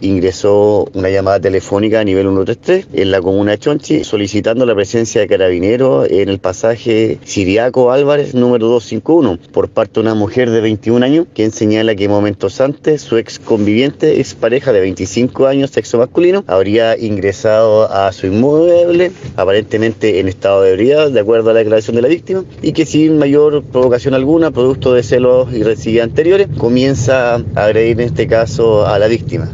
ingresó una llamada telefónica a nivel 133 en la comuna de Chonchi solicitando la presencia de carabineros en el pasaje Siriaco Álvarez número 251 por parte de una mujer de 21 años quien señala que momentos antes su ex conviviente, ex pareja de 25 años, sexo masculino, habría ingresado a su inmueble aparentemente en estado de ebriedad de acuerdo a la declaración de la víctima y que sin mayor provocación alguna, producto de celos y rencillas anteriores, comienza a agredir en este caso a la víctima.